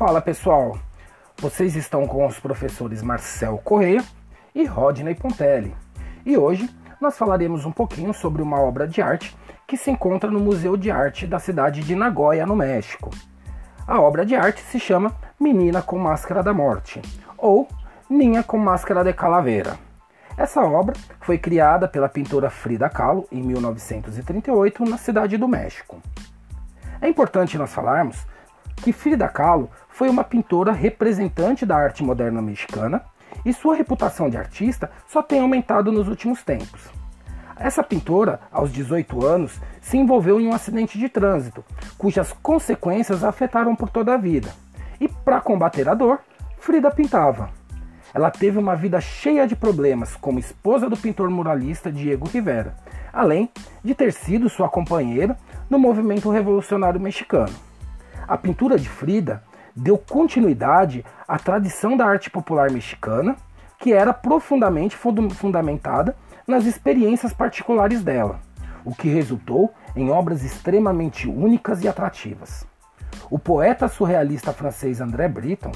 Fala pessoal, vocês estão com os professores Marcel Correia e Rodney Pontelli. E hoje nós falaremos um pouquinho sobre uma obra de arte que se encontra no Museu de Arte da cidade de Nagoya, no México. A obra de arte se chama Menina com Máscara da Morte ou Ninha com Máscara de Calaveira. Essa obra foi criada pela pintora Frida Kahlo em 1938 na cidade do México. É importante nós falarmos que Frida Kahlo foi uma pintora representante da arte moderna mexicana e sua reputação de artista só tem aumentado nos últimos tempos. Essa pintora, aos 18 anos, se envolveu em um acidente de trânsito, cujas consequências a afetaram por toda a vida. E para combater a dor, Frida pintava. Ela teve uma vida cheia de problemas como esposa do pintor muralista Diego Rivera, além de ter sido sua companheira no movimento revolucionário mexicano. A pintura de Frida deu continuidade à tradição da arte popular mexicana, que era profundamente fundamentada nas experiências particulares dela, o que resultou em obras extremamente únicas e atrativas. O poeta surrealista francês André Breton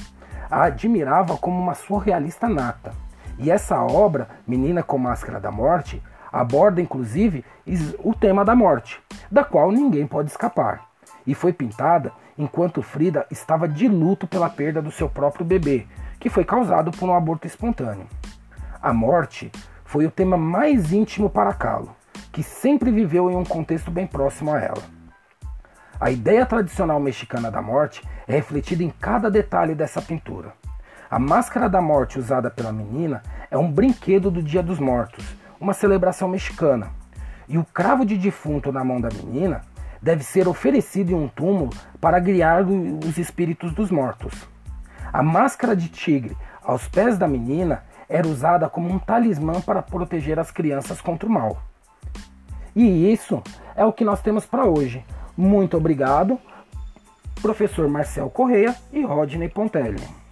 a admirava como uma surrealista nata, e essa obra, Menina com Máscara da Morte, aborda inclusive o tema da morte, da qual ninguém pode escapar e foi pintada enquanto Frida estava de luto pela perda do seu próprio bebê, que foi causado por um aborto espontâneo. A morte foi o tema mais íntimo para Kahlo, que sempre viveu em um contexto bem próximo a ela. A ideia tradicional mexicana da morte é refletida em cada detalhe dessa pintura. A máscara da morte usada pela menina é um brinquedo do Dia dos Mortos, uma celebração mexicana. E o cravo de defunto na mão da menina deve ser oferecido em um túmulo para guiar os espíritos dos mortos. A máscara de tigre aos pés da menina era usada como um talismã para proteger as crianças contra o mal. E isso é o que nós temos para hoje. Muito obrigado, professor Marcel Correia e Rodney Pontelli.